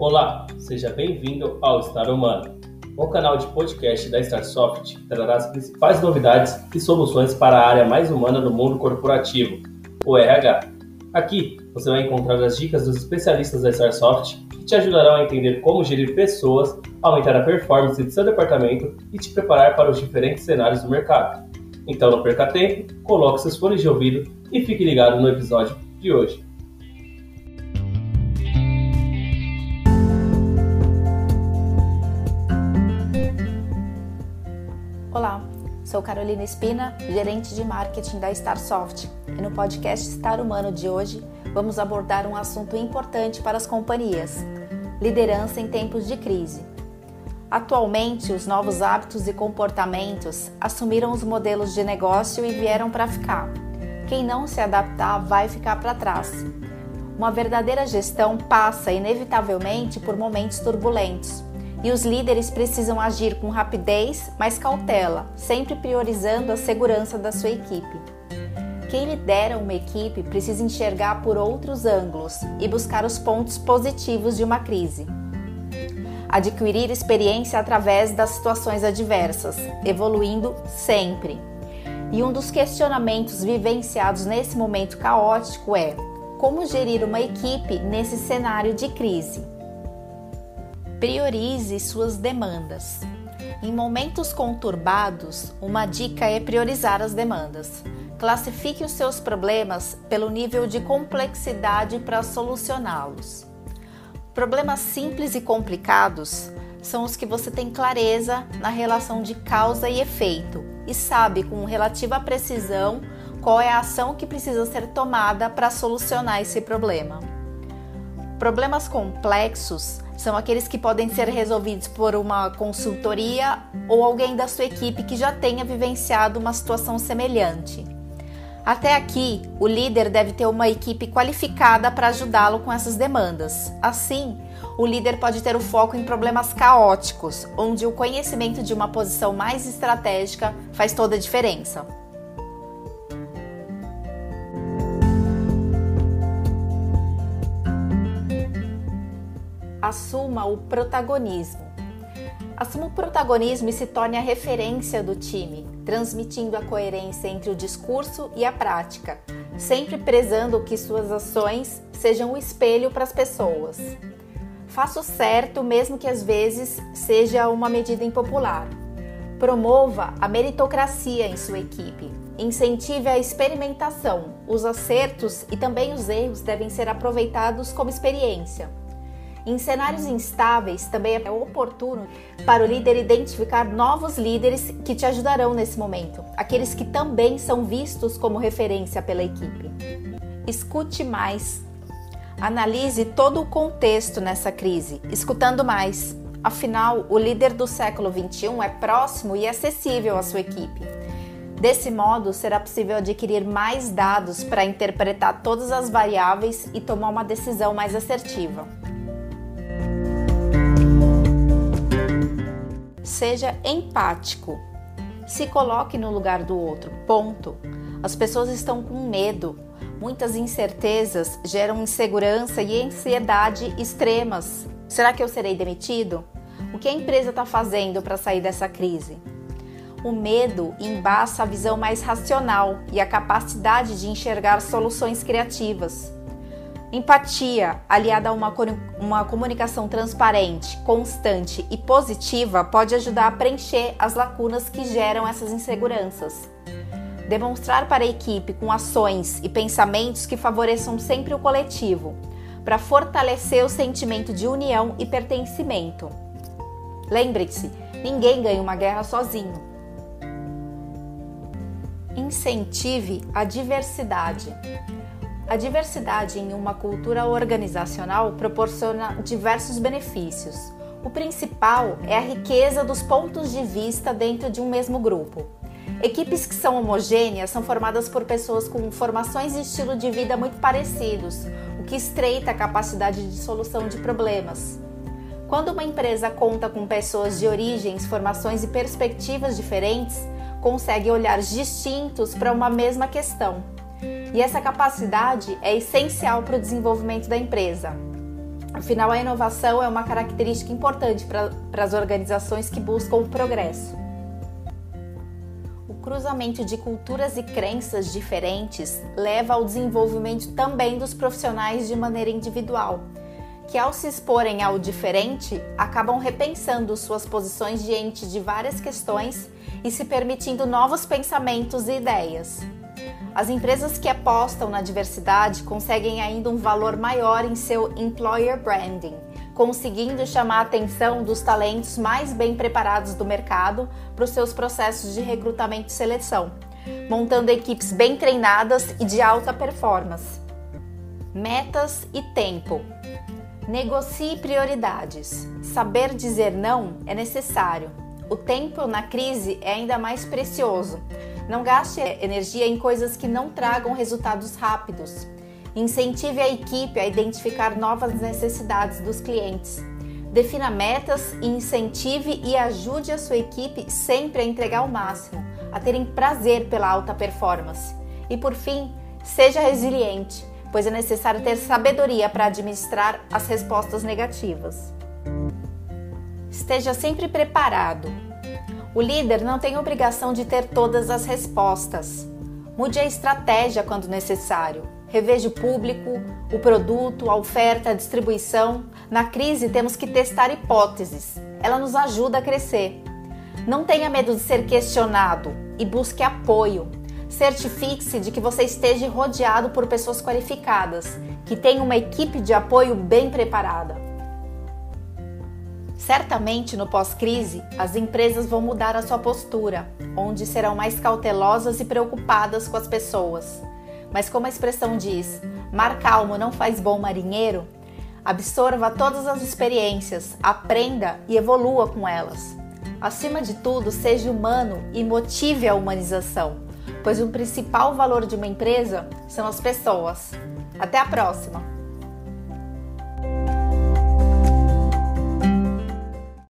Olá, seja bem-vindo ao Estar Humano, o canal de podcast da Starsoft trará as principais novidades e soluções para a área mais humana do mundo corporativo, o RH. Aqui você vai encontrar as dicas dos especialistas da Starsoft que te ajudarão a entender como gerir pessoas, aumentar a performance de seu departamento e te preparar para os diferentes cenários do mercado. Então não perca tempo, coloque seus fones de ouvido e fique ligado no episódio de hoje. Olá, sou Carolina Espina, gerente de marketing da Starsoft, e no podcast Estar Humano de hoje vamos abordar um assunto importante para as companhias: liderança em tempos de crise. Atualmente, os novos hábitos e comportamentos assumiram os modelos de negócio e vieram para ficar. Quem não se adaptar vai ficar para trás. Uma verdadeira gestão passa inevitavelmente por momentos turbulentos e os líderes precisam agir com rapidez, mas cautela, sempre priorizando a segurança da sua equipe. Quem lidera uma equipe precisa enxergar por outros ângulos e buscar os pontos positivos de uma crise adquirir experiência através das situações adversas, evoluindo sempre. E um dos questionamentos vivenciados nesse momento caótico é: como gerir uma equipe nesse cenário de crise? Priorize suas demandas. Em momentos conturbados, uma dica é priorizar as demandas. Classifique os seus problemas pelo nível de complexidade para solucioná-los. Problemas simples e complicados são os que você tem clareza na relação de causa e efeito e sabe com relativa precisão qual é a ação que precisa ser tomada para solucionar esse problema. Problemas complexos são aqueles que podem ser resolvidos por uma consultoria ou alguém da sua equipe que já tenha vivenciado uma situação semelhante. Até aqui, o líder deve ter uma equipe qualificada para ajudá-lo com essas demandas. Assim, o líder pode ter o foco em problemas caóticos, onde o conhecimento de uma posição mais estratégica faz toda a diferença. Assuma o protagonismo. Assuma o protagonismo e se torne a referência do time, transmitindo a coerência entre o discurso e a prática, sempre prezando que suas ações sejam o espelho para as pessoas. Faça o certo, mesmo que às vezes seja uma medida impopular. Promova a meritocracia em sua equipe. Incentive a experimentação. Os acertos e também os erros devem ser aproveitados como experiência. Em cenários instáveis, também é oportuno para o líder identificar novos líderes que te ajudarão nesse momento, aqueles que também são vistos como referência pela equipe. Escute mais. Analise todo o contexto nessa crise, escutando mais. Afinal, o líder do século XXI é próximo e acessível à sua equipe. Desse modo, será possível adquirir mais dados para interpretar todas as variáveis e tomar uma decisão mais assertiva. Seja empático. Se coloque no lugar do outro. Ponto. As pessoas estão com medo. Muitas incertezas geram insegurança e ansiedade extremas. Será que eu serei demitido? O que a empresa está fazendo para sair dessa crise? O medo embaça a visão mais racional e a capacidade de enxergar soluções criativas. Empatia, aliada a uma, uma comunicação transparente, constante e positiva, pode ajudar a preencher as lacunas que geram essas inseguranças. Demonstrar para a equipe com ações e pensamentos que favoreçam sempre o coletivo, para fortalecer o sentimento de união e pertencimento. Lembre-se, ninguém ganha uma guerra sozinho. Incentive a diversidade. A diversidade em uma cultura organizacional proporciona diversos benefícios. O principal é a riqueza dos pontos de vista dentro de um mesmo grupo. Equipes que são homogêneas são formadas por pessoas com formações e estilo de vida muito parecidos, o que estreita a capacidade de solução de problemas. Quando uma empresa conta com pessoas de origens, formações e perspectivas diferentes, consegue olhares distintos para uma mesma questão. E essa capacidade é essencial para o desenvolvimento da empresa. Afinal, a inovação é uma característica importante para as organizações que buscam o progresso. O cruzamento de culturas e crenças diferentes leva ao desenvolvimento também dos profissionais de maneira individual, que ao se exporem ao diferente, acabam repensando suas posições diante de várias questões e se permitindo novos pensamentos e ideias. As empresas que apostam na diversidade conseguem ainda um valor maior em seu employer branding, conseguindo chamar a atenção dos talentos mais bem preparados do mercado para os seus processos de recrutamento e seleção, montando equipes bem treinadas e de alta performance. Metas e tempo. Negocie prioridades. Saber dizer não é necessário. O tempo na crise é ainda mais precioso, não gaste energia em coisas que não tragam resultados rápidos. Incentive a equipe a identificar novas necessidades dos clientes. Defina metas incentive e ajude a sua equipe sempre a entregar o máximo, a terem prazer pela alta performance. E por fim, seja resiliente, pois é necessário ter sabedoria para administrar as respostas negativas. Esteja sempre preparado, o líder não tem obrigação de ter todas as respostas. Mude a estratégia quando necessário. Reveja o público, o produto, a oferta, a distribuição. Na crise, temos que testar hipóteses. Ela nos ajuda a crescer. Não tenha medo de ser questionado e busque apoio. Certifique-se de que você esteja rodeado por pessoas qualificadas, que tenham uma equipe de apoio bem preparada. Certamente no pós-crise, as empresas vão mudar a sua postura, onde serão mais cautelosas e preocupadas com as pessoas. Mas como a expressão diz, mar calmo não faz bom marinheiro, absorva todas as experiências, aprenda e evolua com elas. Acima de tudo, seja humano e motive a humanização, pois o principal valor de uma empresa são as pessoas. Até a próxima!